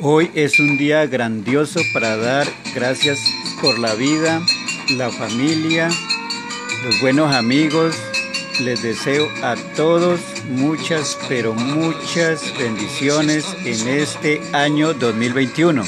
Hoy es un día grandioso para dar gracias por la vida, la familia, los buenos amigos. Les deseo a todos muchas, pero muchas bendiciones en este año 2021.